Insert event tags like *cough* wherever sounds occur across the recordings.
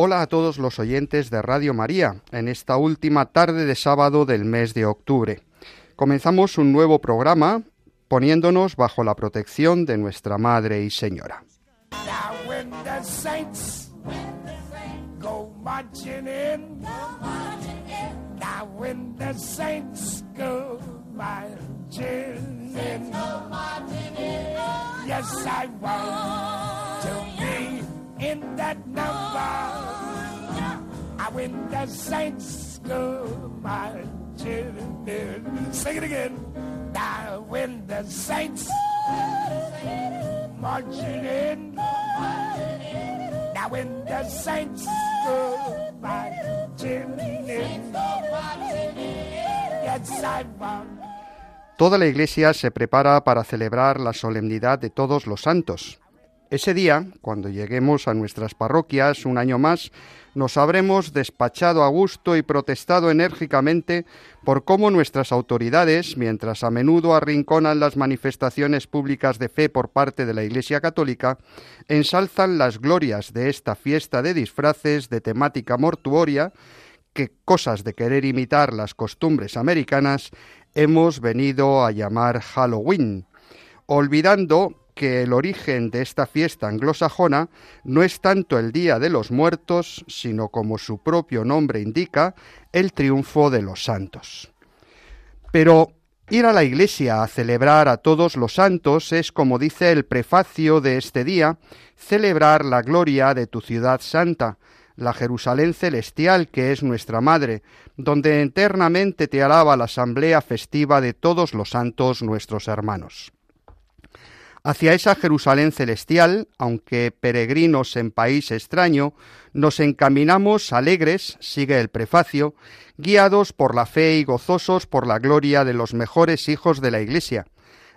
Hola a todos los oyentes de Radio María en esta última tarde de sábado del mes de octubre. Comenzamos un nuevo programa poniéndonos bajo la protección de nuestra Madre y Señora. In that number. Now when the saints go marching in, sing it again. Now when the saints marching in. Now when the saints go marching in. Yes, I. Toda la Iglesia se prepara para celebrar la solemnidad de todos los santos. Ese día, cuando lleguemos a nuestras parroquias un año más, nos habremos despachado a gusto y protestado enérgicamente por cómo nuestras autoridades, mientras a menudo arrinconan las manifestaciones públicas de fe por parte de la Iglesia Católica, ensalzan las glorias de esta fiesta de disfraces de temática mortuoria, que cosas de querer imitar las costumbres americanas hemos venido a llamar Halloween, olvidando que el origen de esta fiesta anglosajona no es tanto el Día de los Muertos, sino como su propio nombre indica, el triunfo de los santos. Pero ir a la iglesia a celebrar a todos los santos es, como dice el prefacio de este día, celebrar la gloria de tu ciudad santa, la Jerusalén celestial que es nuestra madre, donde eternamente te alaba la asamblea festiva de todos los santos nuestros hermanos. Hacia esa Jerusalén celestial, aunque peregrinos en país extraño, nos encaminamos alegres, sigue el prefacio, guiados por la fe y gozosos por la gloria de los mejores hijos de la Iglesia.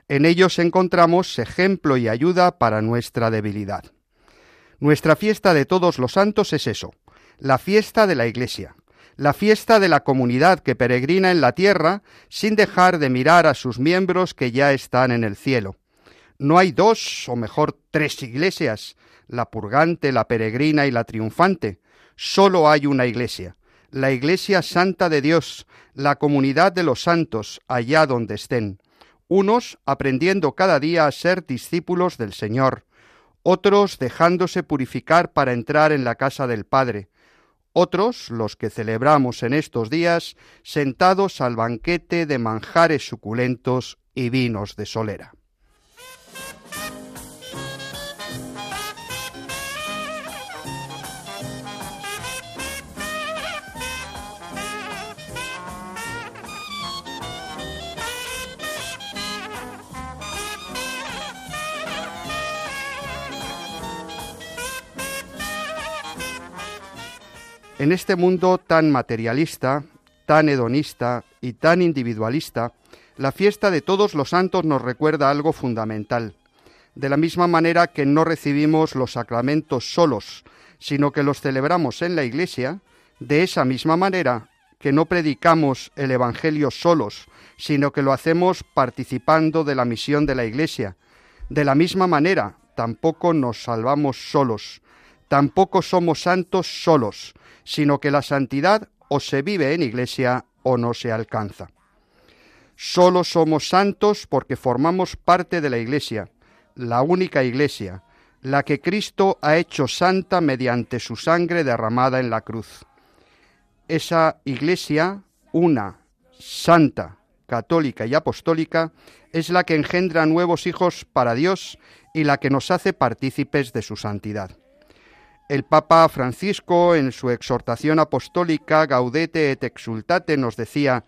En ellos encontramos ejemplo y ayuda para nuestra debilidad. Nuestra fiesta de todos los santos es eso, la fiesta de la Iglesia, la fiesta de la comunidad que peregrina en la tierra sin dejar de mirar a sus miembros que ya están en el cielo. No hay dos, o mejor tres iglesias, la purgante, la peregrina y la triunfante. Solo hay una iglesia, la iglesia santa de Dios, la comunidad de los santos, allá donde estén. Unos aprendiendo cada día a ser discípulos del Señor, otros dejándose purificar para entrar en la casa del Padre, otros, los que celebramos en estos días, sentados al banquete de manjares suculentos y vinos de solera. En este mundo tan materialista, tan hedonista y tan individualista, la fiesta de todos los santos nos recuerda algo fundamental. De la misma manera que no recibimos los sacramentos solos, sino que los celebramos en la Iglesia, de esa misma manera que no predicamos el Evangelio solos, sino que lo hacemos participando de la misión de la Iglesia. De la misma manera, tampoco nos salvamos solos, tampoco somos santos solos, sino que la santidad o se vive en iglesia o no se alcanza. Solo somos santos porque formamos parte de la iglesia, la única iglesia, la que Cristo ha hecho santa mediante su sangre derramada en la cruz. Esa iglesia, una, santa, católica y apostólica, es la que engendra nuevos hijos para Dios y la que nos hace partícipes de su santidad. El Papa Francisco, en su exhortación apostólica Gaudete et Exultate, nos decía,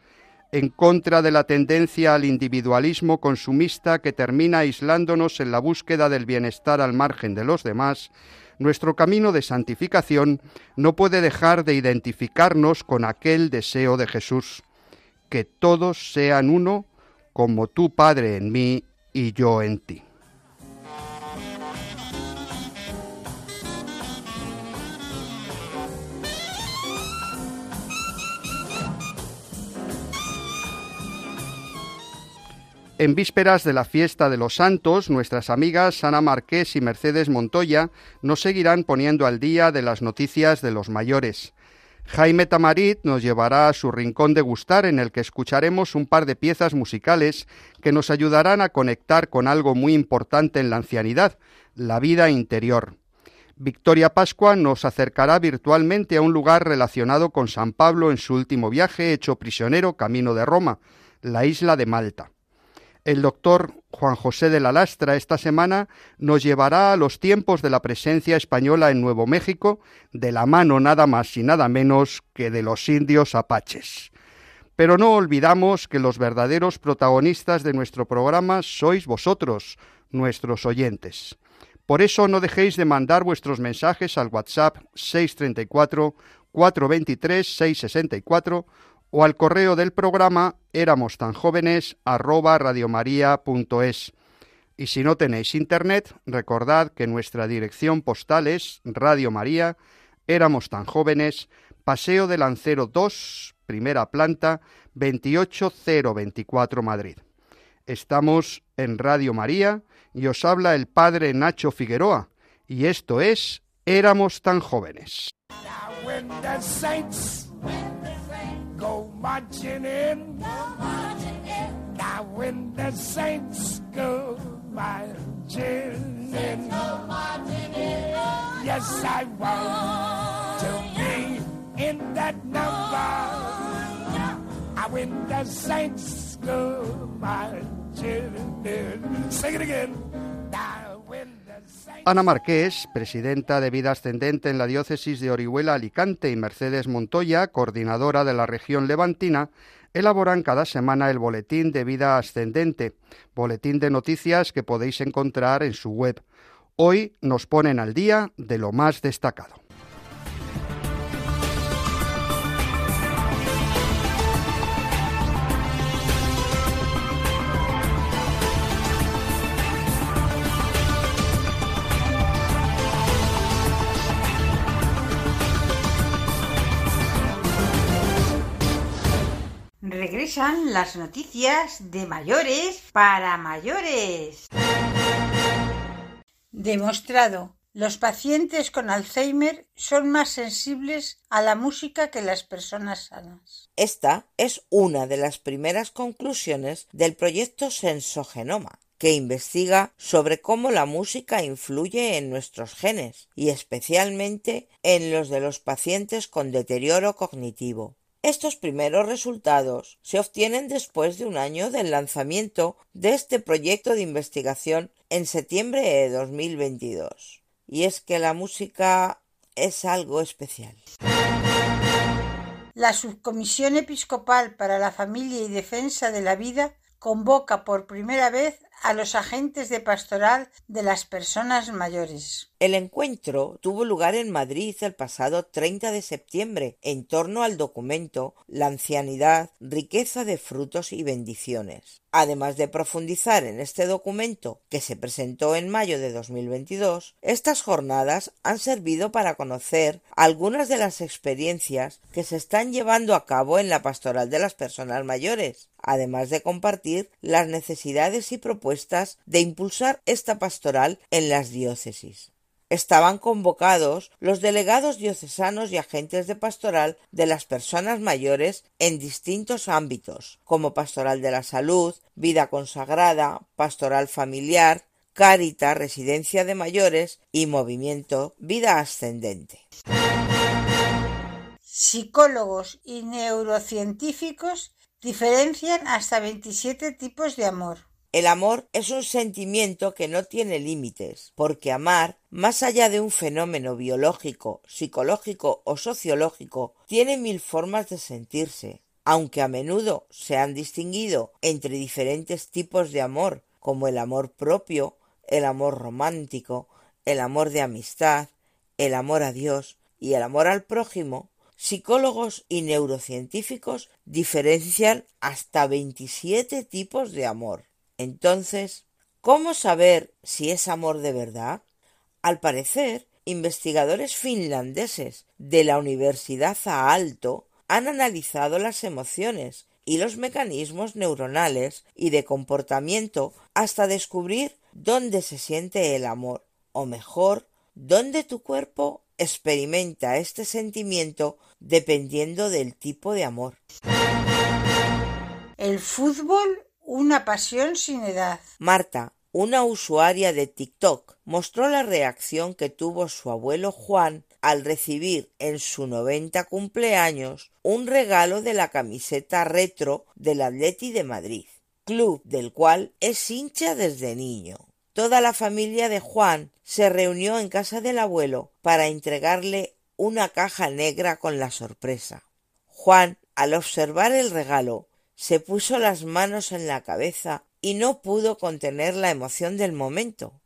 en contra de la tendencia al individualismo consumista que termina aislándonos en la búsqueda del bienestar al margen de los demás, nuestro camino de santificación no puede dejar de identificarnos con aquel deseo de Jesús, que todos sean uno, como tu Padre en mí y yo en ti. En vísperas de la fiesta de los santos, nuestras amigas Ana Marqués y Mercedes Montoya nos seguirán poniendo al día de las noticias de los mayores. Jaime Tamarit nos llevará a su rincón de gustar en el que escucharemos un par de piezas musicales que nos ayudarán a conectar con algo muy importante en la ancianidad, la vida interior. Victoria Pascua nos acercará virtualmente a un lugar relacionado con San Pablo en su último viaje hecho prisionero camino de Roma, la isla de Malta. El doctor Juan José de la Lastra esta semana nos llevará a los tiempos de la presencia española en Nuevo México, de la mano nada más y nada menos que de los indios apaches. Pero no olvidamos que los verdaderos protagonistas de nuestro programa sois vosotros, nuestros oyentes. Por eso no dejéis de mandar vuestros mensajes al WhatsApp 634 423 664 o al correo del programa éramos tan jóvenes radiomaria.es. Y si no tenéis internet, recordad que nuestra dirección postal es Radio María, éramos tan jóvenes, Paseo de Lancero 2, primera planta, 28024 Madrid. Estamos en Radio María y os habla el padre Nacho Figueroa, y esto es Éramos tan jóvenes. Marching in. Go marching in. Now when the saints go marching in. Go marching in. Yes, I want to be in that number. I when the saints go marching in. Sing it again. Ana Marqués, presidenta de Vida Ascendente en la diócesis de Orihuela Alicante y Mercedes Montoya, coordinadora de la región levantina, elaboran cada semana el Boletín de Vida Ascendente, boletín de noticias que podéis encontrar en su web. Hoy nos ponen al día de lo más destacado. Regresan las noticias de mayores para mayores. Demostrado. Los pacientes con Alzheimer son más sensibles a la música que las personas sanas. Esta es una de las primeras conclusiones del proyecto Sensogenoma, que investiga sobre cómo la música influye en nuestros genes y especialmente en los de los pacientes con deterioro cognitivo. Estos primeros resultados se obtienen después de un año del lanzamiento de este proyecto de investigación en septiembre de 2022. Y es que la música es algo especial. La Subcomisión Episcopal para la Familia y Defensa de la Vida convoca por primera vez a los agentes de pastoral de las personas mayores. El encuentro tuvo lugar en Madrid el pasado 30 de septiembre en torno al documento La ancianidad, riqueza de frutos y bendiciones. Además de profundizar en este documento que se presentó en mayo de 2022, estas jornadas han servido para conocer algunas de las experiencias que se están llevando a cabo en la pastoral de las personas mayores, además de compartir las necesidades y de impulsar esta pastoral en las diócesis estaban convocados los delegados diocesanos y agentes de pastoral de las personas mayores en distintos ámbitos, como pastoral de la salud, vida consagrada, pastoral familiar, Cárita, residencia de mayores y movimiento vida ascendente. Psicólogos y neurocientíficos diferencian hasta 27 tipos de amor. El amor es un sentimiento que no tiene límites, porque amar, más allá de un fenómeno biológico, psicológico o sociológico, tiene mil formas de sentirse. Aunque a menudo se han distinguido entre diferentes tipos de amor, como el amor propio, el amor romántico, el amor de amistad, el amor a Dios y el amor al prójimo, psicólogos y neurocientíficos diferencian hasta 27 tipos de amor. Entonces, ¿cómo saber si es amor de verdad? Al parecer, investigadores finlandeses de la Universidad Aalto han analizado las emociones y los mecanismos neuronales y de comportamiento hasta descubrir dónde se siente el amor, o mejor, dónde tu cuerpo experimenta este sentimiento dependiendo del tipo de amor. El fútbol, una pasión sin edad. Marta, una usuaria de TikTok, mostró la reacción que tuvo su abuelo Juan al recibir en su 90 cumpleaños un regalo de la camiseta retro del Atleti de Madrid, club del cual es hincha desde niño. Toda la familia de Juan se reunió en casa del abuelo para entregarle una caja negra con la sorpresa. Juan, al observar el regalo, se puso las manos en la cabeza y no pudo contener la emoción del momento.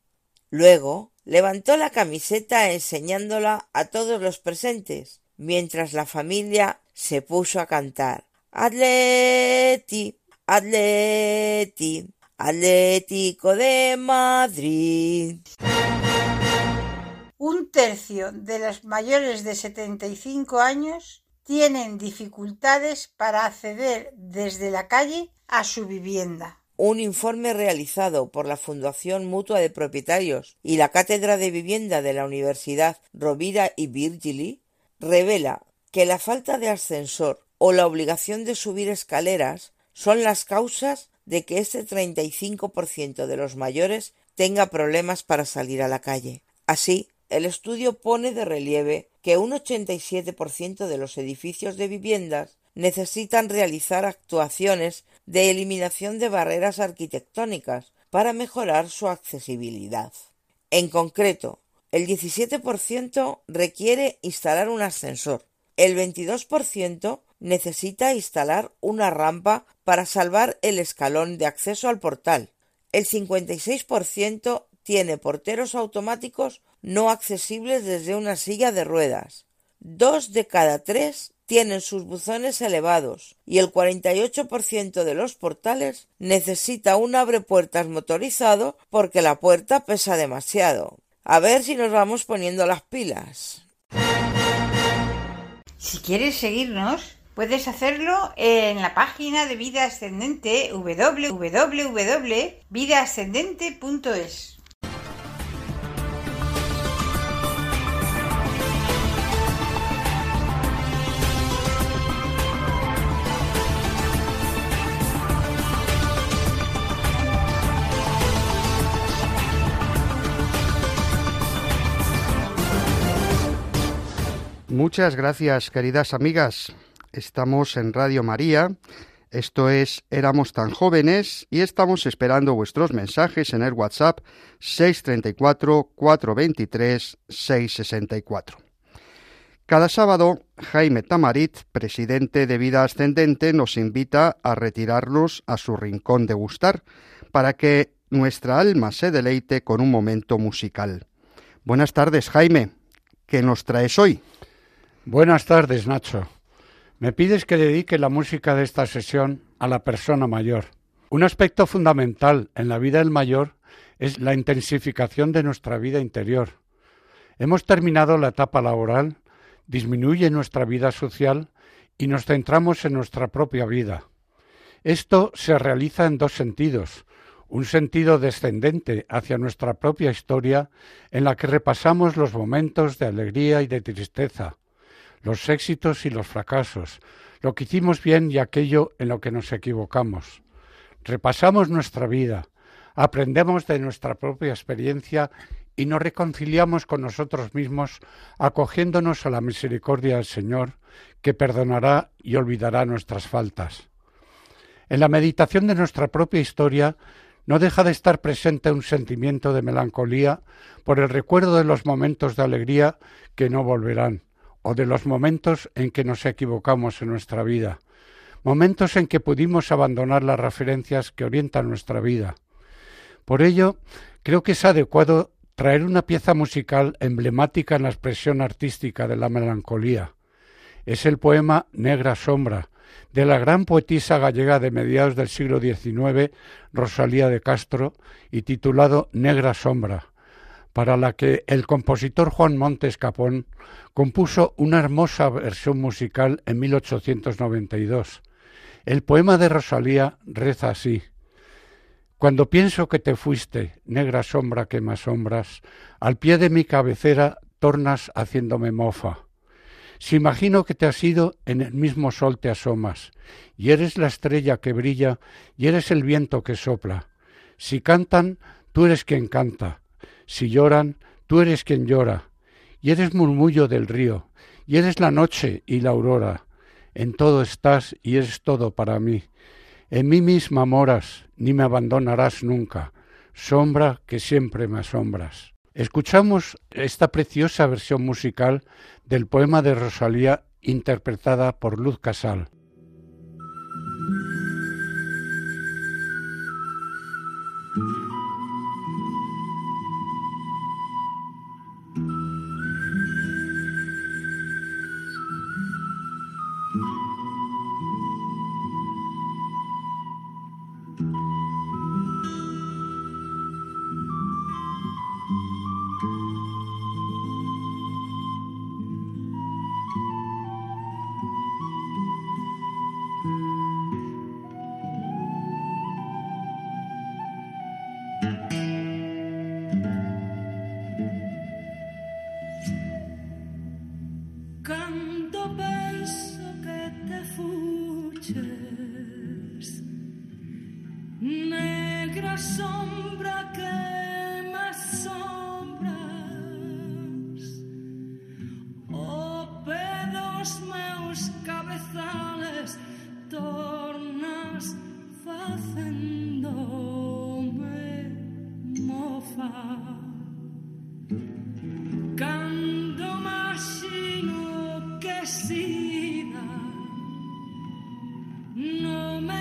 Luego levantó la camiseta enseñándola a todos los presentes, mientras la familia se puso a cantar Atleti, Atleti, Atlético de Madrid. Un tercio de los mayores de 75 años tienen dificultades para acceder desde la calle a su vivienda. Un informe realizado por la Fundación Mutua de Propietarios y la Cátedra de Vivienda de la Universidad Rovira y Virgili revela que la falta de ascensor o la obligación de subir escaleras son las causas de que este 35% de los mayores tenga problemas para salir a la calle. Así, el estudio pone de relieve que un 87% de los edificios de viviendas necesitan realizar actuaciones de eliminación de barreras arquitectónicas para mejorar su accesibilidad. En concreto, el 17% requiere instalar un ascensor, el 22% necesita instalar una rampa para salvar el escalón de acceso al portal, el 56% tiene porteros automáticos no accesibles desde una silla de ruedas, dos de cada tres tienen sus buzones elevados y el 48% de los portales necesita un abrepuertas motorizado porque la puerta pesa demasiado. A ver si nos vamos poniendo las pilas. Si quieres seguirnos, puedes hacerlo en la página de Vida Ascendente www.vidaascendente.es. Muchas gracias, queridas amigas. Estamos en Radio María. Esto es Éramos tan jóvenes y estamos esperando vuestros mensajes en el WhatsApp 634 423 664. Cada sábado, Jaime Tamarit, presidente de Vida Ascendente, nos invita a retirarnos a su rincón de gustar para que nuestra alma se deleite con un momento musical. Buenas tardes, Jaime. ¿Qué nos traes hoy? Buenas tardes, Nacho. Me pides que dedique la música de esta sesión a la persona mayor. Un aspecto fundamental en la vida del mayor es la intensificación de nuestra vida interior. Hemos terminado la etapa laboral, disminuye nuestra vida social y nos centramos en nuestra propia vida. Esto se realiza en dos sentidos. Un sentido descendente hacia nuestra propia historia en la que repasamos los momentos de alegría y de tristeza, los éxitos y los fracasos, lo que hicimos bien y aquello en lo que nos equivocamos. Repasamos nuestra vida, aprendemos de nuestra propia experiencia y nos reconciliamos con nosotros mismos acogiéndonos a la misericordia del Señor, que perdonará y olvidará nuestras faltas. En la meditación de nuestra propia historia no deja de estar presente un sentimiento de melancolía por el recuerdo de los momentos de alegría que no volverán, o de los momentos en que nos equivocamos en nuestra vida, momentos en que pudimos abandonar las referencias que orientan nuestra vida. Por ello, creo que es adecuado traer una pieza musical emblemática en la expresión artística de la melancolía. Es el poema Negra Sombra, de la gran poetisa gallega de mediados del siglo XIX, Rosalía de Castro, y titulado Negra Sombra, para la que el compositor Juan Montes Capón compuso una hermosa versión musical en 1892. El poema de Rosalía reza así. Cuando pienso que te fuiste, negra sombra que me asombras, al pie de mi cabecera tornas haciéndome mofa. Si imagino que te has ido, en el mismo sol te asomas, y eres la estrella que brilla, y eres el viento que sopla. Si cantan, tú eres quien canta, si lloran, tú eres quien llora, y eres murmullo del río, y eres la noche y la aurora. En todo estás y eres todo para mí. En mí misma moras, ni me abandonarás nunca, sombra que siempre me asombras. Escuchamos esta preciosa versión musical del poema de Rosalía interpretada por Luz Casal.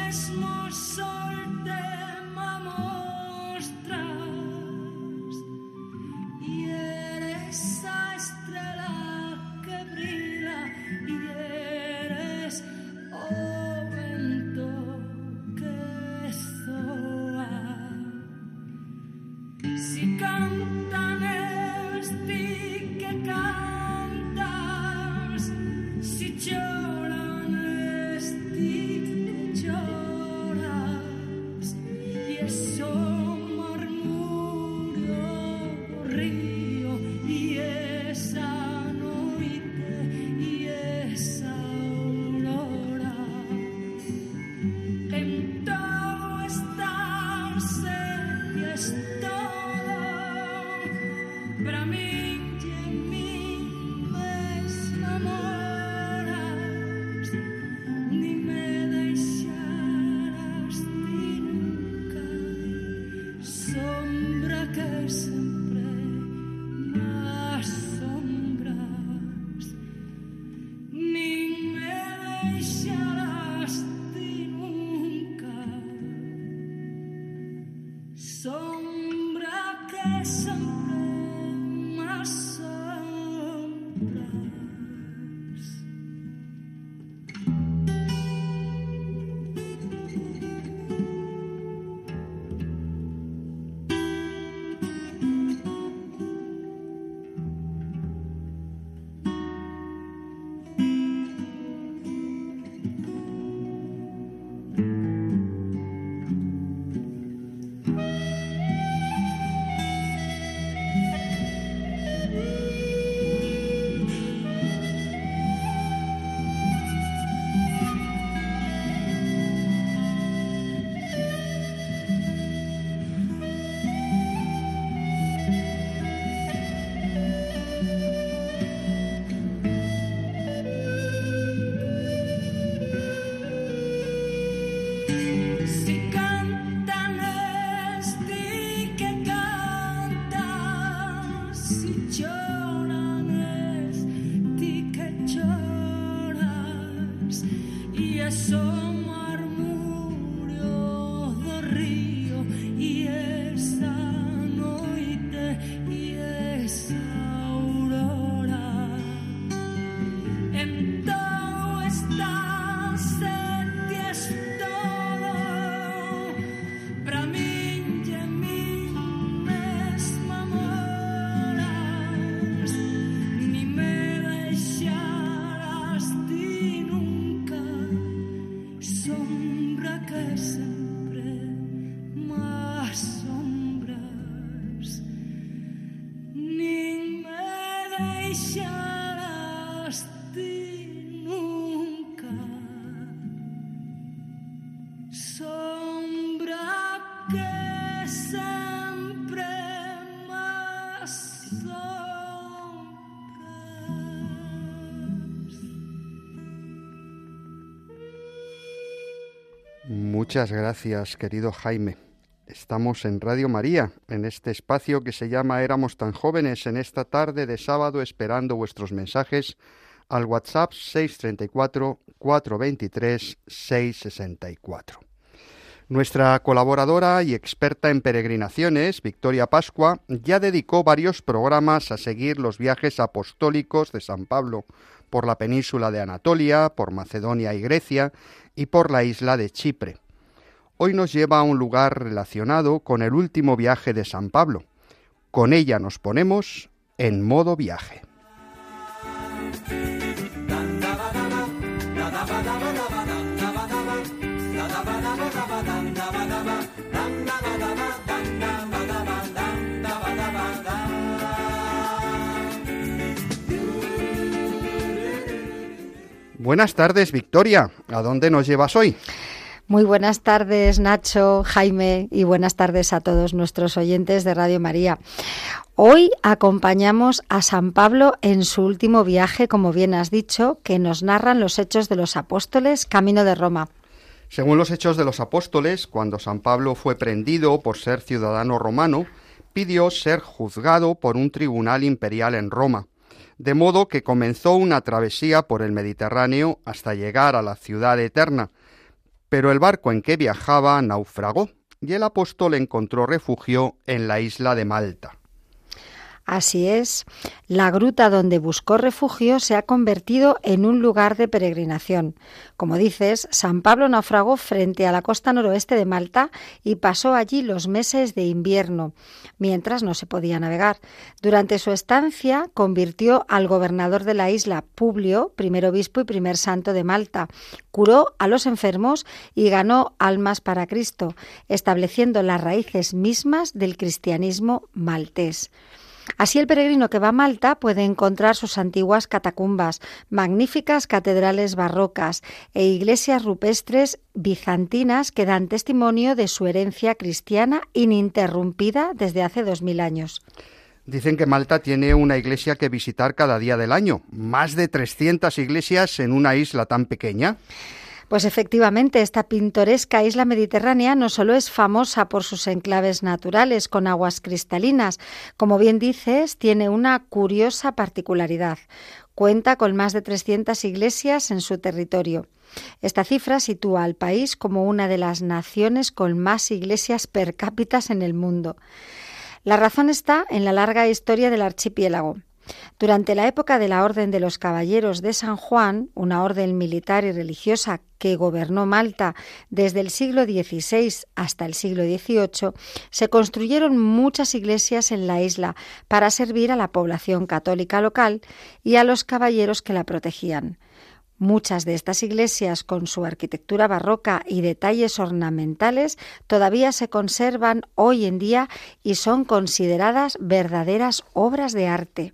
there's more so Muchas gracias, querido Jaime. Estamos en Radio María, en este espacio que se llama Éramos tan jóvenes, en esta tarde de sábado esperando vuestros mensajes al WhatsApp 634 423 664. Nuestra colaboradora y experta en peregrinaciones, Victoria Pascua, ya dedicó varios programas a seguir los viajes apostólicos de San Pablo por la península de Anatolia, por Macedonia y Grecia y por la isla de Chipre. Hoy nos lleva a un lugar relacionado con el último viaje de San Pablo. Con ella nos ponemos en modo viaje. Buenas tardes, Victoria. ¿A dónde nos llevas hoy? Muy buenas tardes, Nacho, Jaime, y buenas tardes a todos nuestros oyentes de Radio María. Hoy acompañamos a San Pablo en su último viaje, como bien has dicho, que nos narran los hechos de los apóstoles camino de Roma. Según los hechos de los apóstoles, cuando San Pablo fue prendido por ser ciudadano romano, pidió ser juzgado por un tribunal imperial en Roma de modo que comenzó una travesía por el Mediterráneo hasta llegar a la ciudad eterna, pero el barco en que viajaba naufragó y el apóstol encontró refugio en la isla de Malta. Así es, la gruta donde buscó refugio se ha convertido en un lugar de peregrinación. Como dices, San Pablo naufragó frente a la costa noroeste de Malta y pasó allí los meses de invierno, mientras no se podía navegar. Durante su estancia convirtió al gobernador de la isla, Publio, primer obispo y primer santo de Malta, curó a los enfermos y ganó almas para Cristo, estableciendo las raíces mismas del cristianismo maltés. Así el peregrino que va a Malta puede encontrar sus antiguas catacumbas, magníficas catedrales barrocas e iglesias rupestres bizantinas que dan testimonio de su herencia cristiana ininterrumpida desde hace dos mil años. Dicen que Malta tiene una iglesia que visitar cada día del año, más de 300 iglesias en una isla tan pequeña. Pues efectivamente, esta pintoresca isla mediterránea no solo es famosa por sus enclaves naturales con aguas cristalinas, como bien dices, tiene una curiosa particularidad. Cuenta con más de 300 iglesias en su territorio. Esta cifra sitúa al país como una de las naciones con más iglesias per cápita en el mundo. La razón está en la larga historia del archipiélago. Durante la época de la Orden de los Caballeros de San Juan, una orden militar y religiosa que gobernó Malta desde el siglo XVI hasta el siglo XVIII, se construyeron muchas iglesias en la isla para servir a la población católica local y a los caballeros que la protegían. Muchas de estas iglesias, con su arquitectura barroca y detalles ornamentales, todavía se conservan hoy en día y son consideradas verdaderas obras de arte.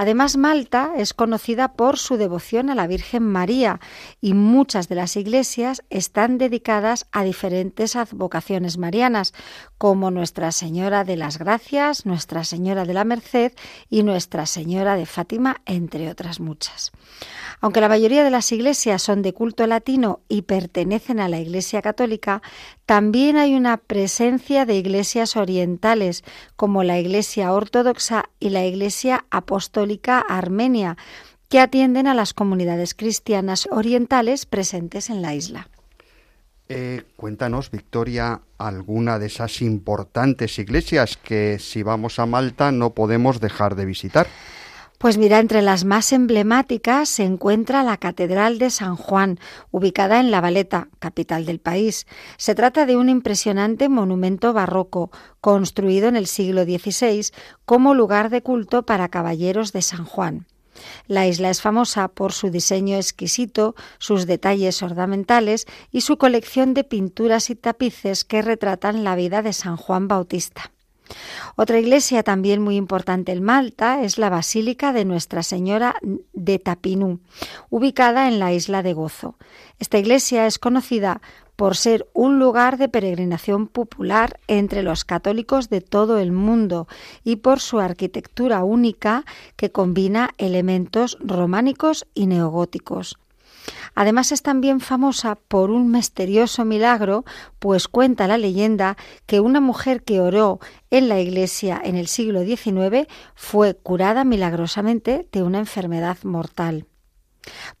Además, Malta es conocida por su devoción a la Virgen María y muchas de las iglesias están dedicadas a diferentes advocaciones marianas, como Nuestra Señora de las Gracias, Nuestra Señora de la Merced y Nuestra Señora de Fátima, entre otras muchas. Aunque la mayoría de las iglesias son de culto latino y pertenecen a la Iglesia Católica, también hay una presencia de iglesias orientales, como la Iglesia Ortodoxa y la Iglesia Apostólica Armenia, que atienden a las comunidades cristianas orientales presentes en la isla. Eh, cuéntanos, Victoria, alguna de esas importantes iglesias que si vamos a Malta no podemos dejar de visitar. Pues mira, entre las más emblemáticas se encuentra la Catedral de San Juan, ubicada en La Valeta, capital del país. Se trata de un impresionante monumento barroco, construido en el siglo XVI como lugar de culto para caballeros de San Juan. La isla es famosa por su diseño exquisito, sus detalles ornamentales y su colección de pinturas y tapices que retratan la vida de San Juan Bautista. Otra iglesia también muy importante en Malta es la Basílica de Nuestra Señora de Tapinú, ubicada en la isla de Gozo. Esta iglesia es conocida por ser un lugar de peregrinación popular entre los católicos de todo el mundo y por su arquitectura única que combina elementos románicos y neogóticos. Además es también famosa por un misterioso milagro, pues cuenta la leyenda que una mujer que oró en la iglesia en el siglo XIX fue curada milagrosamente de una enfermedad mortal.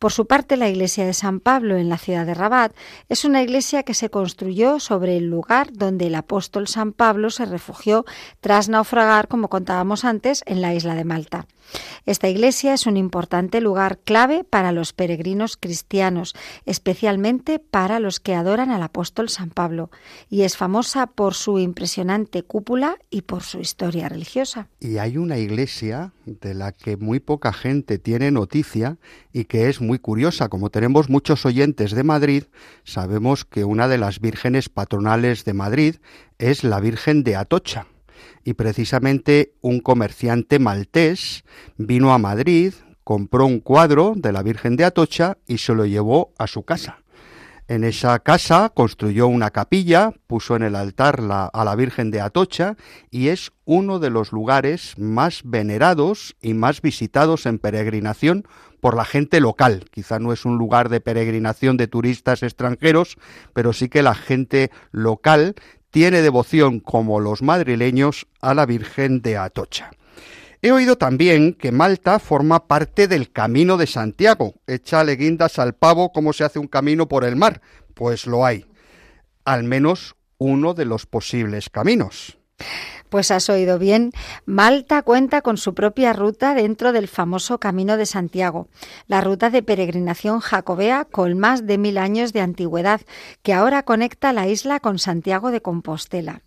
Por su parte, la iglesia de San Pablo en la ciudad de Rabat es una iglesia que se construyó sobre el lugar donde el apóstol San Pablo se refugió tras naufragar, como contábamos antes, en la isla de Malta. Esta iglesia es un importante lugar clave para los peregrinos cristianos, especialmente para los que adoran al apóstol San Pablo, y es famosa por su impresionante cúpula y por su historia religiosa. Y hay una iglesia de la que muy poca gente tiene noticia y que es muy curiosa. Como tenemos muchos oyentes de Madrid, sabemos que una de las vírgenes patronales de Madrid es la Virgen de Atocha y precisamente un comerciante maltés vino a Madrid, compró un cuadro de la Virgen de Atocha y se lo llevó a su casa. En esa casa construyó una capilla, puso en el altar a la Virgen de Atocha y es uno de los lugares más venerados y más visitados en peregrinación por la gente local. Quizá no es un lugar de peregrinación de turistas extranjeros, pero sí que la gente local tiene devoción como los madrileños a la Virgen de Atocha. He oído también que Malta forma parte del Camino de Santiago. Échale guindas al pavo como se hace un camino por el mar. Pues lo hay. Al menos uno de los posibles caminos. Pues has oído bien. Malta cuenta con su propia ruta dentro del famoso Camino de Santiago, la ruta de peregrinación jacobea con más de mil años de antigüedad, que ahora conecta la isla con Santiago de Compostela.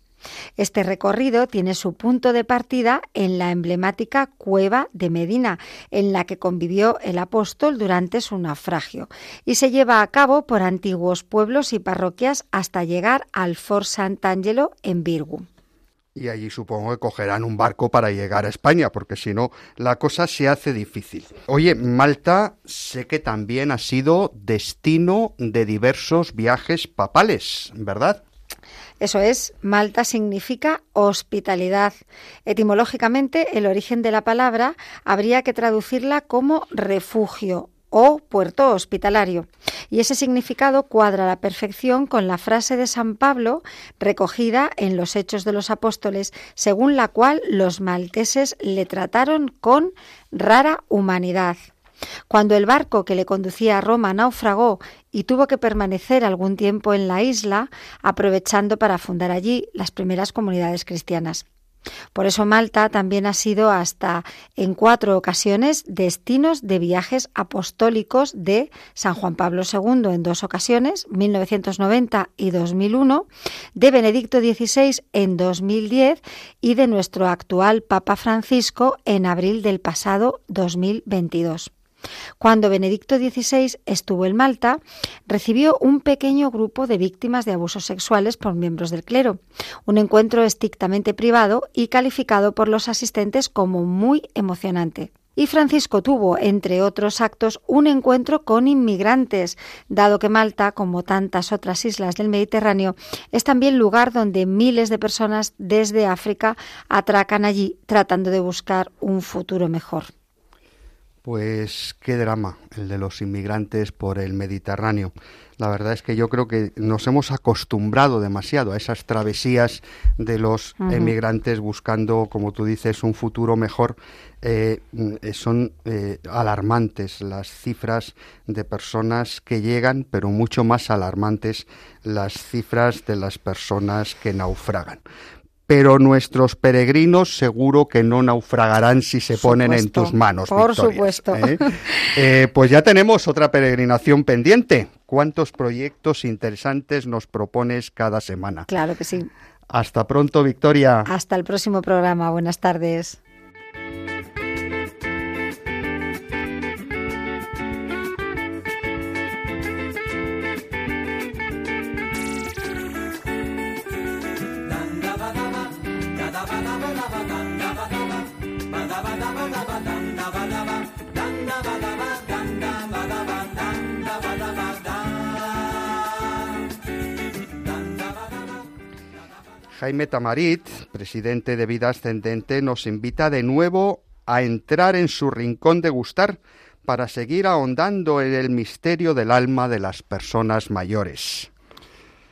Este recorrido tiene su punto de partida en la emblemática cueva de Medina, en la que convivió el apóstol durante su naufragio, y se lleva a cabo por antiguos pueblos y parroquias hasta llegar al Fort Sant'Angelo en Virgu y allí supongo que cogerán un barco para llegar a España, porque si no, la cosa se hace difícil. Oye, Malta sé que también ha sido destino de diversos viajes papales, ¿verdad? Eso es, Malta significa hospitalidad. Etimológicamente, el origen de la palabra habría que traducirla como refugio o puerto hospitalario. Y ese significado cuadra a la perfección con la frase de San Pablo recogida en los Hechos de los Apóstoles, según la cual los malteses le trataron con rara humanidad. Cuando el barco que le conducía a Roma naufragó y tuvo que permanecer algún tiempo en la isla, aprovechando para fundar allí las primeras comunidades cristianas. Por eso Malta también ha sido hasta en cuatro ocasiones destinos de viajes apostólicos de San Juan Pablo II en dos ocasiones, 1990 y 2001, de Benedicto XVI en 2010 y de nuestro actual Papa Francisco en abril del pasado 2022. Cuando Benedicto XVI estuvo en Malta, recibió un pequeño grupo de víctimas de abusos sexuales por miembros del clero, un encuentro estrictamente privado y calificado por los asistentes como muy emocionante. Y Francisco tuvo, entre otros actos, un encuentro con inmigrantes, dado que Malta, como tantas otras islas del Mediterráneo, es también lugar donde miles de personas desde África atracan allí tratando de buscar un futuro mejor. Pues qué drama el de los inmigrantes por el Mediterráneo. La verdad es que yo creo que nos hemos acostumbrado demasiado a esas travesías de los inmigrantes buscando, como tú dices, un futuro mejor. Eh, son eh, alarmantes las cifras de personas que llegan, pero mucho más alarmantes las cifras de las personas que naufragan pero nuestros peregrinos seguro que no naufragarán si se ponen en tus manos. Por supuesto. ¿eh? *laughs* Eh, pues ya tenemos otra peregrinación pendiente. ¿Cuántos proyectos interesantes nos propones cada semana? Claro que sí. Hasta pronto, Victoria. Hasta el próximo programa. Buenas tardes. Jaime Tamarit, presidente de Vida Ascendente, nos invita de nuevo a entrar en su rincón de gustar para seguir ahondando en el misterio del alma de las personas mayores.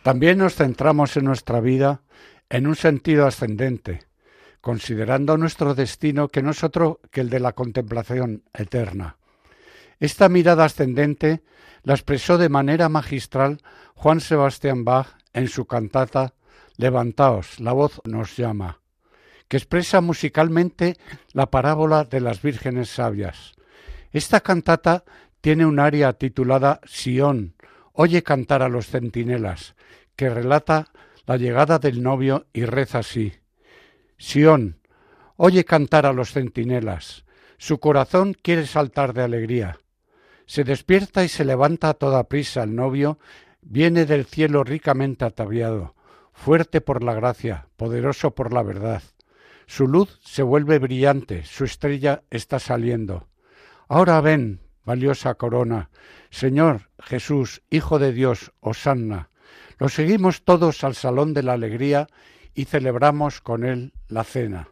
También nos centramos en nuestra vida en un sentido ascendente, considerando nuestro destino que no es otro que el de la contemplación eterna. Esta mirada ascendente la expresó de manera magistral Juan Sebastián Bach en su cantata Levantaos, la voz nos llama, que expresa musicalmente la parábola de las vírgenes sabias. Esta cantata tiene un aria titulada Sión, oye cantar a los centinelas, que relata la llegada del novio y reza así. Sión, oye cantar a los centinelas, su corazón quiere saltar de alegría. Se despierta y se levanta a toda prisa el novio, viene del cielo ricamente ataviado, fuerte por la gracia, poderoso por la verdad. Su luz se vuelve brillante, su estrella está saliendo. Ahora ven, valiosa corona, Señor Jesús, Hijo de Dios, Osanna. Lo seguimos todos al salón de la alegría y celebramos con él la cena.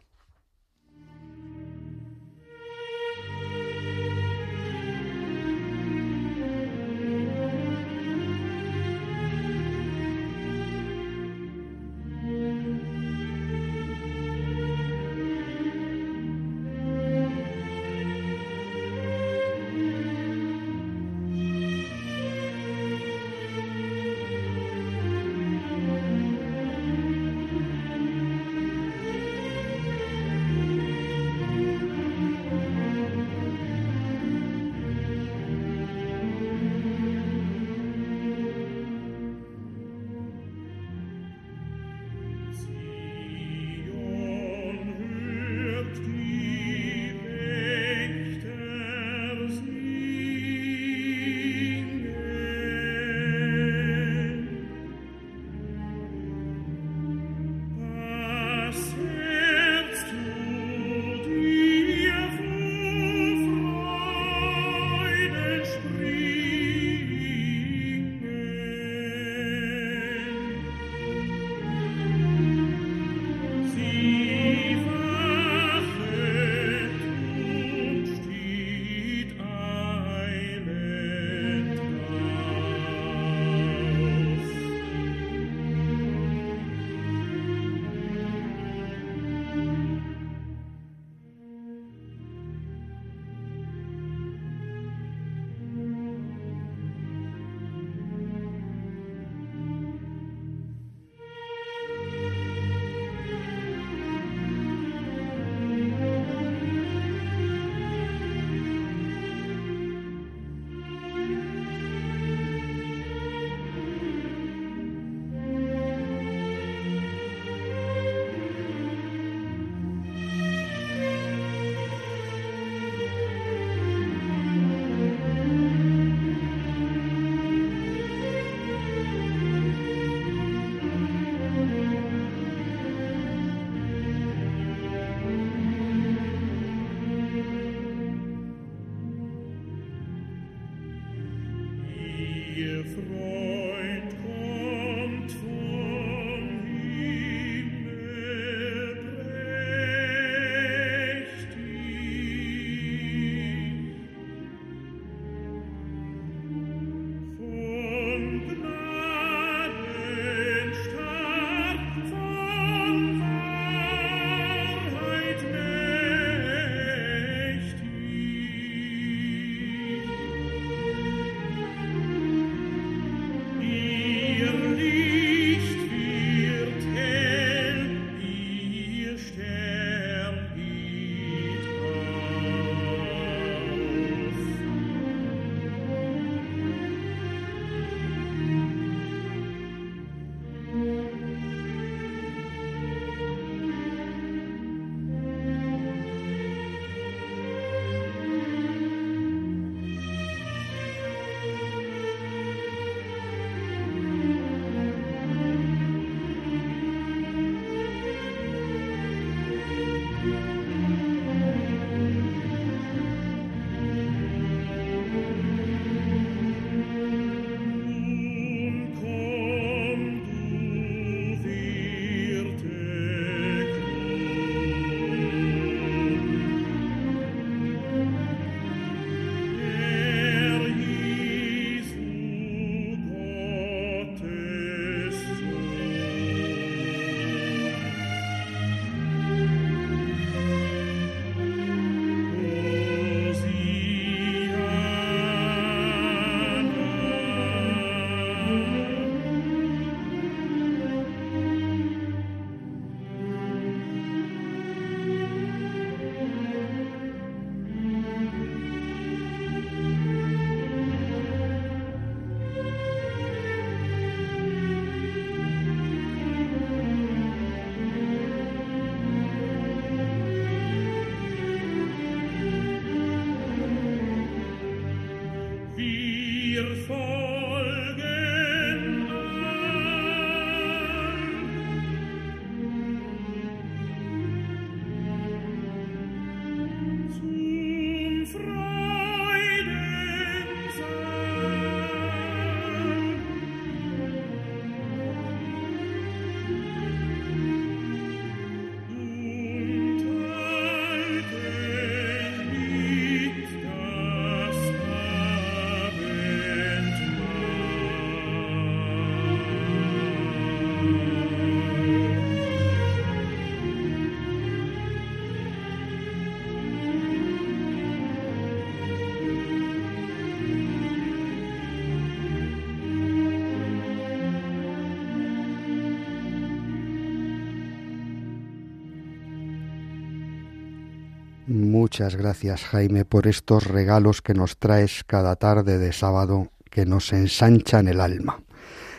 Muchas gracias Jaime por estos regalos que nos traes cada tarde de sábado que nos ensanchan el alma.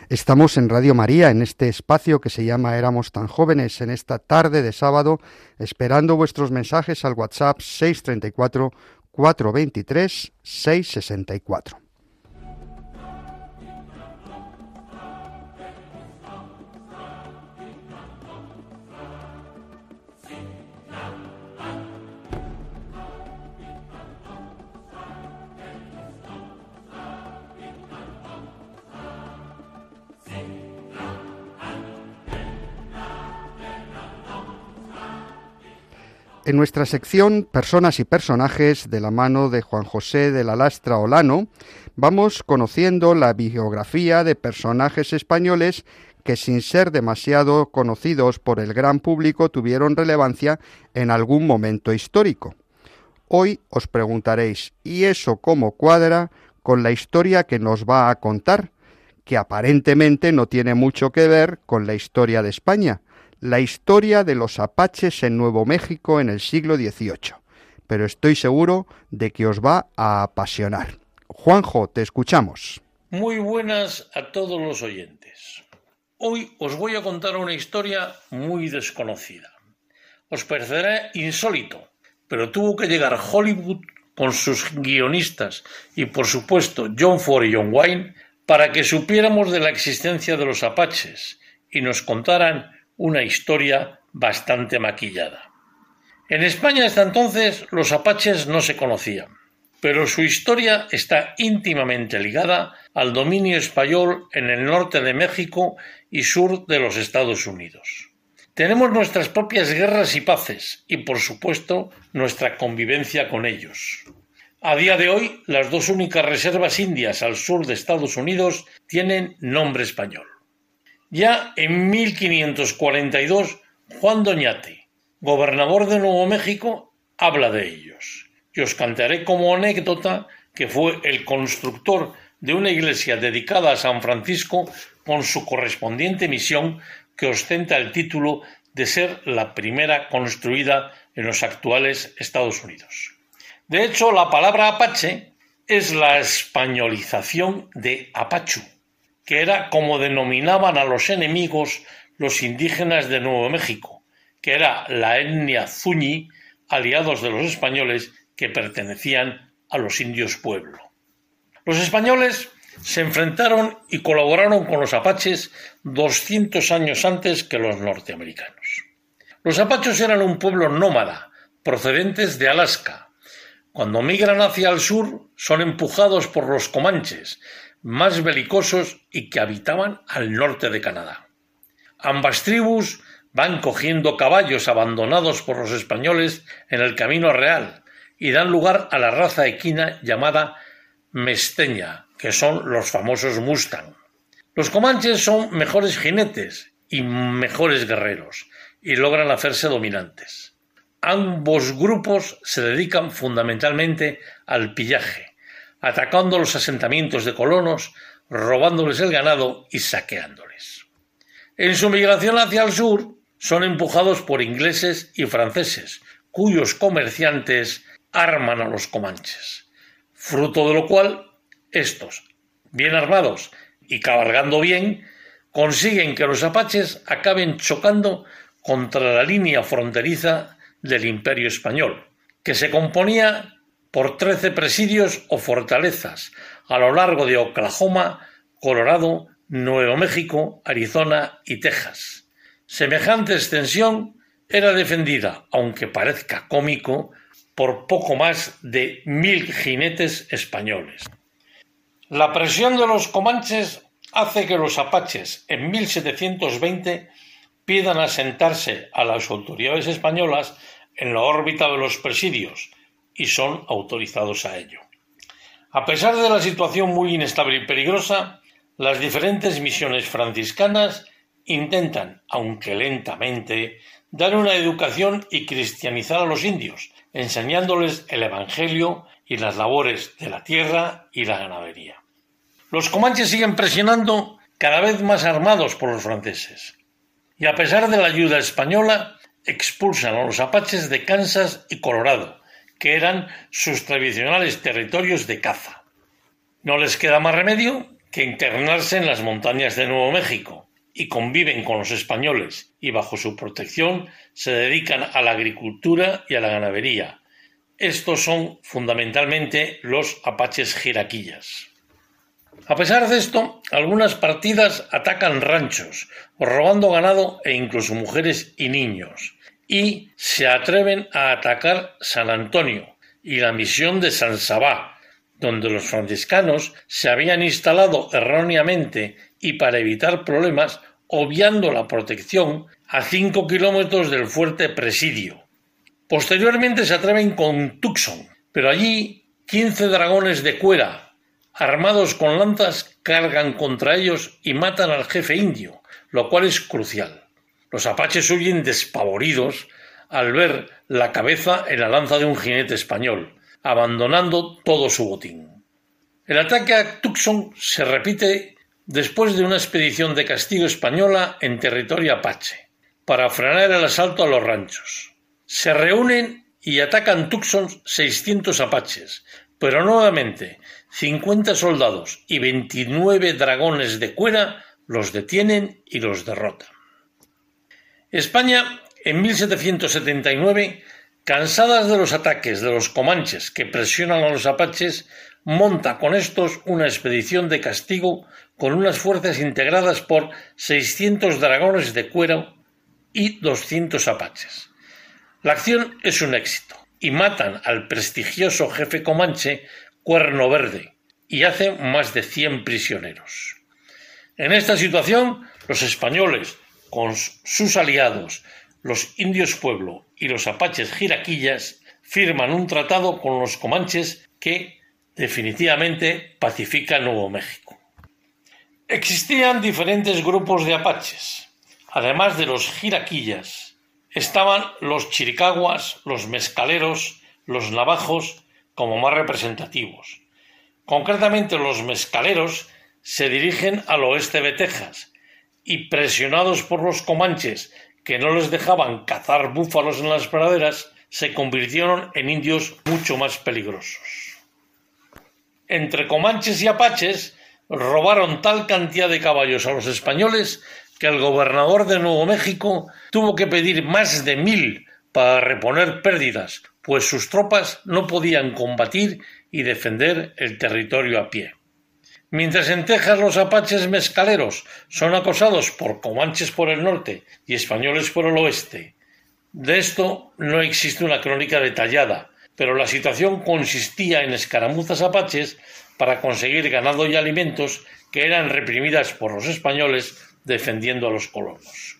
Estamos en Radio María, en este espacio que se llama Éramos tan jóvenes, en esta tarde de sábado, esperando vuestros mensajes al WhatsApp 634 423 664. En nuestra sección Personas y Personajes, de la mano de Juan José de la Lastra Olano, vamos conociendo la biografía de personajes españoles que sin ser demasiado conocidos por el gran público tuvieron relevancia en algún momento histórico. Hoy os preguntaréis, ¿y eso cómo cuadra con la historia que nos va a contar? que aparentemente no tiene mucho que ver con la historia de España, la historia de los apaches en Nuevo México en el siglo XVIII, pero estoy seguro de que os va a apasionar. Juanjo, te escuchamos. Muy buenas a todos los oyentes. Hoy os voy a contar una historia muy desconocida. Os parecerá insólito, pero tuvo que llegar Hollywood con sus guionistas y por supuesto John Ford y John Wayne para que supiéramos de la existencia de los apaches y nos contaran una historia bastante maquillada. En España hasta entonces los apaches no se conocían, pero su historia está íntimamente ligada al dominio español en el norte de México y sur de los Estados Unidos. Tenemos nuestras propias guerras y paces y, por supuesto, nuestra convivencia con ellos. A día de hoy, las dos únicas reservas indias al sur de Estados Unidos tienen nombre español. Ya en 1542, Juan Doñate, gobernador de Nuevo México, habla de ellos. Y os cantaré como anécdota que fue el constructor de una iglesia dedicada a San Francisco con su correspondiente misión que ostenta el título de ser la primera construida en los actuales Estados Unidos. De hecho, la palabra apache es la españolización de apachu, que era como denominaban a los enemigos los indígenas de Nuevo México, que era la etnia zuñi, aliados de los españoles que pertenecían a los indios pueblo. Los españoles se enfrentaron y colaboraron con los apaches 200 años antes que los norteamericanos. Los apachos eran un pueblo nómada, procedentes de Alaska. Cuando migran hacia el sur, son empujados por los comanches, más belicosos y que habitaban al norte de Canadá. Ambas tribus van cogiendo caballos abandonados por los españoles en el camino real y dan lugar a la raza equina llamada mesteña, que son los famosos Mustang. Los comanches son mejores jinetes y mejores guerreros y logran hacerse dominantes. Ambos grupos se dedican fundamentalmente al pillaje, atacando los asentamientos de colonos, robándoles el ganado y saqueándoles. En su migración hacia el sur son empujados por ingleses y franceses, cuyos comerciantes arman a los comanches, fruto de lo cual estos, bien armados y cabalgando bien, consiguen que los apaches acaben chocando contra la línea fronteriza del imperio español, que se componía por trece presidios o fortalezas a lo largo de Oklahoma, Colorado, Nuevo México, Arizona y Texas. Semejante extensión era defendida, aunque parezca cómico, por poco más de mil jinetes españoles. La presión de los comanches hace que los apaches en 1720 pidan asentarse a las autoridades españolas en la órbita de los presidios, y son autorizados a ello. A pesar de la situación muy inestable y peligrosa, las diferentes misiones franciscanas intentan, aunque lentamente, dar una educación y cristianizar a los indios, enseñándoles el Evangelio y las labores de la tierra y la ganadería. Los comanches siguen presionando cada vez más armados por los franceses. Y a pesar de la ayuda española, expulsan a los apaches de Kansas y Colorado, que eran sus tradicionales territorios de caza. No les queda más remedio que internarse en las montañas de Nuevo México, y conviven con los españoles y bajo su protección se dedican a la agricultura y a la ganadería. Estos son fundamentalmente los apaches jiraquillas. A pesar de esto, algunas partidas atacan ranchos, robando ganado e incluso mujeres y niños, y se atreven a atacar San Antonio y la misión de San Sabá, donde los franciscanos se habían instalado erróneamente y para evitar problemas, obviando la protección a cinco kilómetros del fuerte Presidio. Posteriormente se atreven con Tucson, pero allí quince dragones de cuera, armados con lanzas, cargan contra ellos y matan al jefe indio, lo cual es crucial. Los apaches huyen despavoridos al ver la cabeza en la lanza de un jinete español, abandonando todo su botín. El ataque a Tucson se repite después de una expedición de castigo española en territorio apache, para frenar el asalto a los ranchos. Se reúnen y atacan Tucson 600 apaches, pero nuevamente 50 soldados y 29 dragones de cuera los detienen y los derrotan. España, en 1779, cansadas de los ataques de los comanches que presionan a los apaches, monta con estos una expedición de castigo con unas fuerzas integradas por 600 dragones de cuero y 200 apaches. La acción es un éxito y matan al prestigioso jefe comanche Cuerno Verde y hacen más de 100 prisioneros. En esta situación, los españoles, con sus aliados, los indios pueblo y los apaches jiraquillas, firman un tratado con los comanches que definitivamente pacifica Nuevo México. Existían diferentes grupos de apaches. Además de los jiraquillas, estaban los chiricaguas, los mezcaleros, los navajos como más representativos. Concretamente los mezcaleros se dirigen al oeste de Texas y presionados por los comanches que no les dejaban cazar búfalos en las praderas, se convirtieron en indios mucho más peligrosos entre comanches y apaches, robaron tal cantidad de caballos a los españoles que el gobernador de Nuevo México tuvo que pedir más de mil para reponer pérdidas, pues sus tropas no podían combatir y defender el territorio a pie. Mientras en Texas los apaches mezcaleros son acosados por comanches por el norte y españoles por el oeste. De esto no existe una crónica detallada, pero la situación consistía en escaramuzas apaches para conseguir ganado y alimentos que eran reprimidas por los españoles defendiendo a los colonos.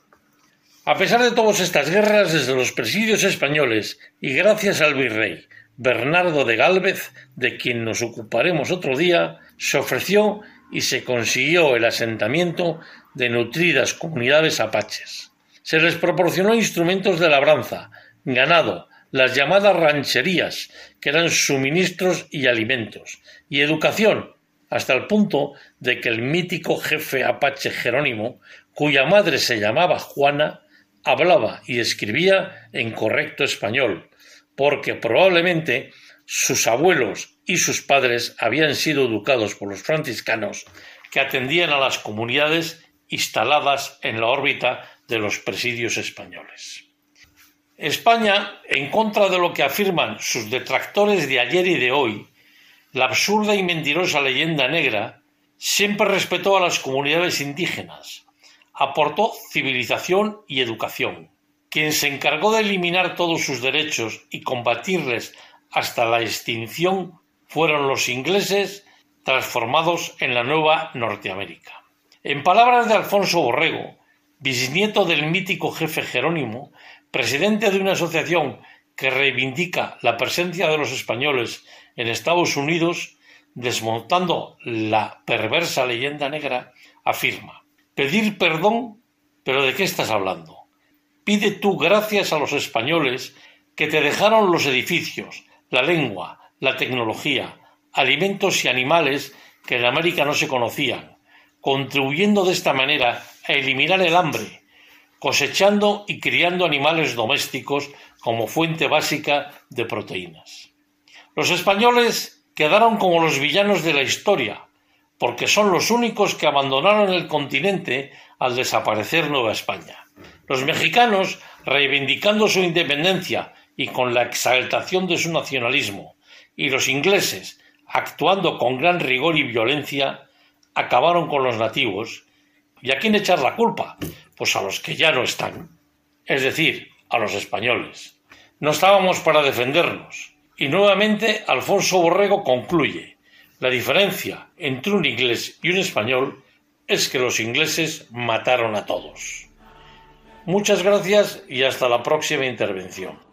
A pesar de todas estas guerras desde los presidios españoles y gracias al virrey Bernardo de Gálvez, de quien nos ocuparemos otro día, se ofreció y se consiguió el asentamiento de nutridas comunidades apaches. Se les proporcionó instrumentos de labranza, ganado, las llamadas rancherías, que eran suministros y alimentos, y educación, hasta el punto de que el mítico jefe apache Jerónimo, cuya madre se llamaba Juana, hablaba y escribía en correcto español, porque probablemente sus abuelos y sus padres habían sido educados por los franciscanos que atendían a las comunidades instaladas en la órbita de los presidios españoles. España, en contra de lo que afirman sus detractores de ayer y de hoy, la absurda y mentirosa leyenda negra, siempre respetó a las comunidades indígenas, aportó civilización y educación. Quien se encargó de eliminar todos sus derechos y combatirles hasta la extinción fueron los ingleses transformados en la nueva Norteamérica. En palabras de Alfonso Borrego, bisnieto del mítico jefe Jerónimo, presidente de una asociación que reivindica la presencia de los españoles en Estados Unidos, desmontando la perversa leyenda negra, afirma pedir perdón ¿Pero de qué estás hablando? Pide tú gracias a los españoles que te dejaron los edificios, la lengua, la tecnología, alimentos y animales que en América no se conocían, contribuyendo de esta manera a eliminar el hambre, cosechando y criando animales domésticos como fuente básica de proteínas. Los españoles quedaron como los villanos de la historia, porque son los únicos que abandonaron el continente al desaparecer Nueva España. Los mexicanos, reivindicando su independencia y con la exaltación de su nacionalismo, y los ingleses, actuando con gran rigor y violencia, acabaron con los nativos. ¿Y a quién echar la culpa? Pues a los que ya no están, es decir, a los españoles. No estábamos para defendernos. Y nuevamente Alfonso Borrego concluye, la diferencia entre un inglés y un español es que los ingleses mataron a todos. Muchas gracias y hasta la próxima intervención.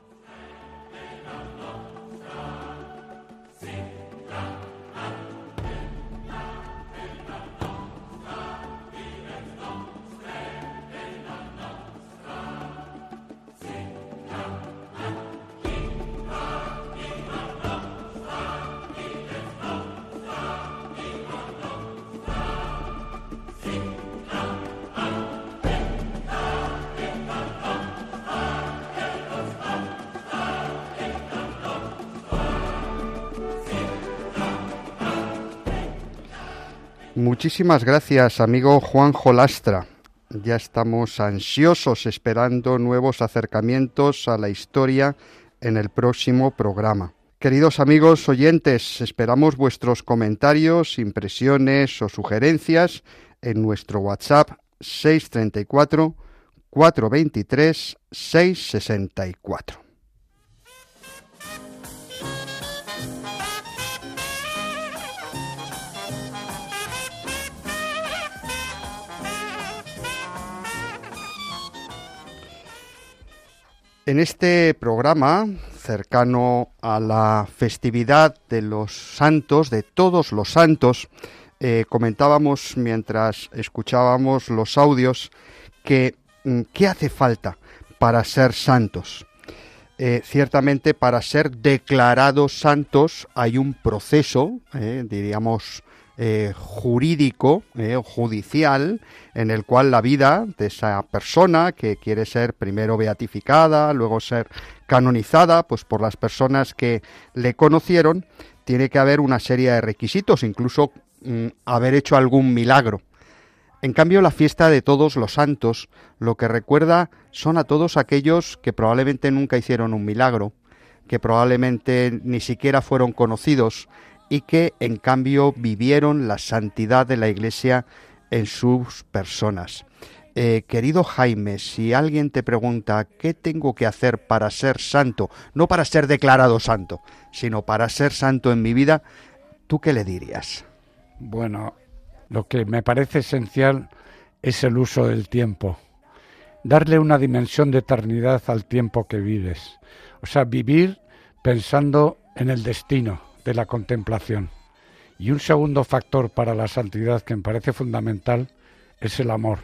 Muchísimas gracias, amigo Juan Jolastra. Ya estamos ansiosos esperando nuevos acercamientos a la historia en el próximo programa. Queridos amigos oyentes, esperamos vuestros comentarios, impresiones o sugerencias en nuestro WhatsApp 634 423 664. En este programa, cercano a la festividad de los santos, de todos los santos, eh, comentábamos mientras escuchábamos los audios que mm, qué hace falta para ser santos. Eh, ciertamente para ser declarados santos hay un proceso, eh, diríamos, eh, jurídico eh, judicial en el cual la vida de esa persona que quiere ser primero beatificada, luego ser canonizada, pues por las personas que le conocieron, tiene que haber una serie de requisitos, incluso mm, haber hecho algún milagro. En cambio, la fiesta de todos los santos lo que recuerda son a todos aquellos que probablemente nunca hicieron un milagro, que probablemente ni siquiera fueron conocidos, y que en cambio vivieron la santidad de la Iglesia en sus personas. Eh, querido Jaime, si alguien te pregunta qué tengo que hacer para ser santo, no para ser declarado santo, sino para ser santo en mi vida, ¿tú qué le dirías? Bueno, lo que me parece esencial es el uso del tiempo, darle una dimensión de eternidad al tiempo que vives, o sea, vivir pensando en el destino, de la contemplación. Y un segundo factor para la santidad que me parece fundamental es el amor.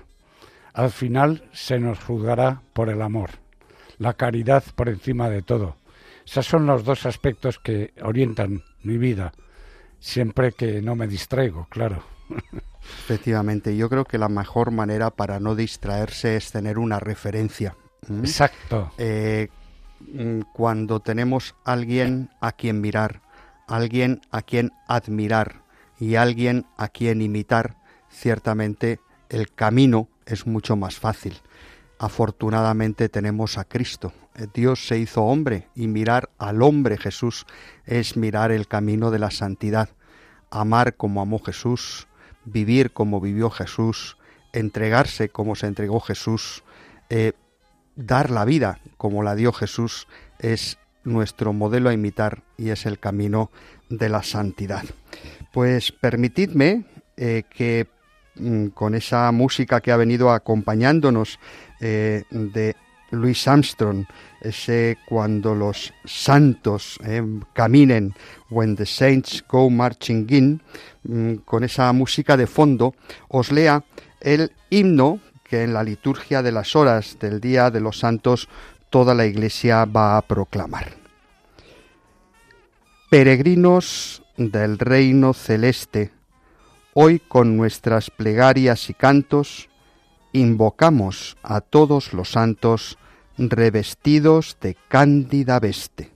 Al final se nos juzgará por el amor, la caridad por encima de todo. Esos son los dos aspectos que orientan mi vida, siempre que no me distraigo, claro. *laughs* Efectivamente, yo creo que la mejor manera para no distraerse es tener una referencia. Exacto. Eh, mm, cuando tenemos alguien a quien mirar, alguien a quien admirar y alguien a quien imitar, ciertamente el camino es mucho más fácil. Afortunadamente tenemos a Cristo. Dios se hizo hombre y mirar al hombre Jesús es mirar el camino de la santidad. Amar como amó Jesús, vivir como vivió Jesús, entregarse como se entregó Jesús, eh, dar la vida como la dio Jesús es nuestro modelo a imitar y es el camino de la santidad. Pues permitidme eh, que mm, con esa música que ha venido acompañándonos eh, de Louis Armstrong, ese cuando los santos eh, caminen, when the saints go marching in, mm, con esa música de fondo, os lea el himno que en la liturgia de las horas del Día de los Santos toda la Iglesia va a proclamar. Peregrinos del reino celeste, hoy con nuestras plegarias y cantos, invocamos a todos los santos revestidos de cándida veste.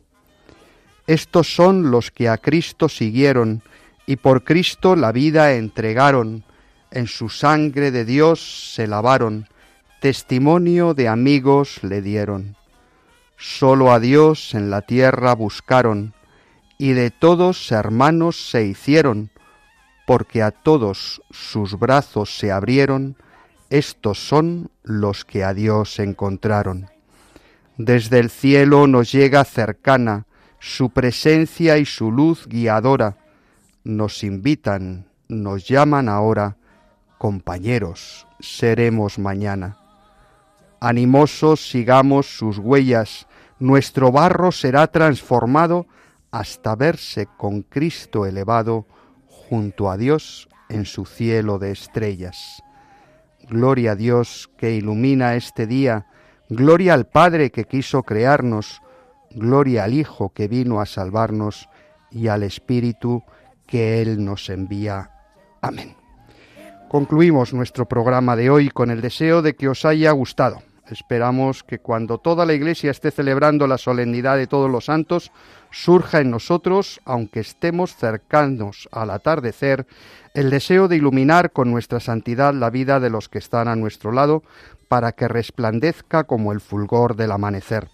Estos son los que a Cristo siguieron y por Cristo la vida entregaron, en su sangre de Dios se lavaron, testimonio de amigos le dieron. Solo a Dios en la tierra buscaron, y de todos hermanos se hicieron, porque a todos sus brazos se abrieron, estos son los que a Dios encontraron. Desde el cielo nos llega cercana su presencia y su luz guiadora, nos invitan, nos llaman ahora, compañeros, seremos mañana. Animosos sigamos sus huellas, nuestro barro será transformado hasta verse con Cristo elevado junto a Dios en su cielo de estrellas. Gloria a Dios que ilumina este día, gloria al Padre que quiso crearnos, gloria al Hijo que vino a salvarnos y al Espíritu que Él nos envía. Amén. Concluimos nuestro programa de hoy con el deseo de que os haya gustado. Esperamos que cuando toda la Iglesia esté celebrando la solemnidad de todos los santos, surja en nosotros, aunque estemos cercanos al atardecer, el deseo de iluminar con nuestra santidad la vida de los que están a nuestro lado, para que resplandezca como el fulgor del amanecer.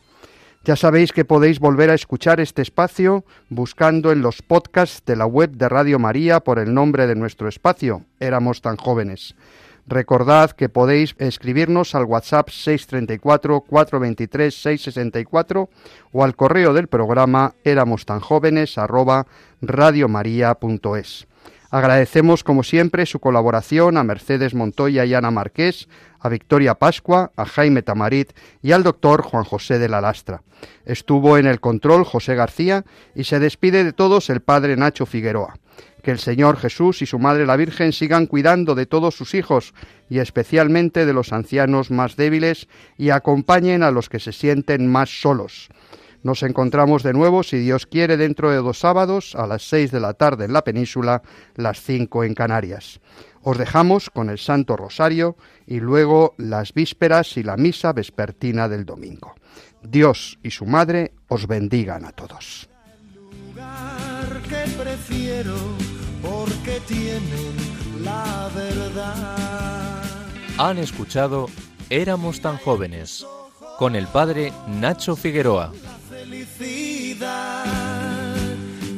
Ya sabéis que podéis volver a escuchar este espacio buscando en los podcasts de la web de Radio María por el nombre de nuestro espacio, Éramos tan jóvenes. Recordad que podéis escribirnos al WhatsApp 634-423-664 o al correo del programa éramos tan jóvenes. Agradecemos como siempre su colaboración a Mercedes Montoya y Ana Marqués, a Victoria Pascua, a Jaime Tamarit y al doctor Juan José de la Lastra. Estuvo en el control José García y se despide de todos el padre Nacho Figueroa. Que el Señor Jesús y su Madre la Virgen sigan cuidando de todos sus hijos y especialmente de los ancianos más débiles y acompañen a los que se sienten más solos. Nos encontramos de nuevo, si Dios quiere, dentro de dos sábados a las seis de la tarde en la península, las cinco en Canarias. Os dejamos con el Santo Rosario y luego las vísperas y la misa vespertina del domingo. Dios y su Madre os bendigan a todos. Porque tienen la verdad. Han escuchado Éramos tan jóvenes con el padre Nacho Figueroa. Felicidad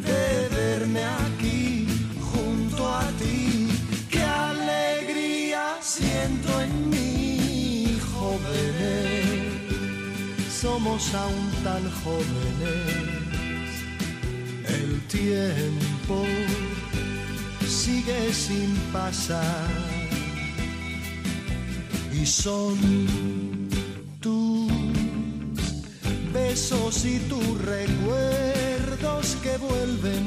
de verme aquí junto a ti. Qué alegría siento en mí, jóvenes. Somos aún tan jóvenes. El tiempo sigue sin pasar y son tus besos y tus recuerdos que vuelven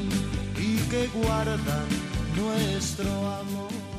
y que guardan nuestro amor.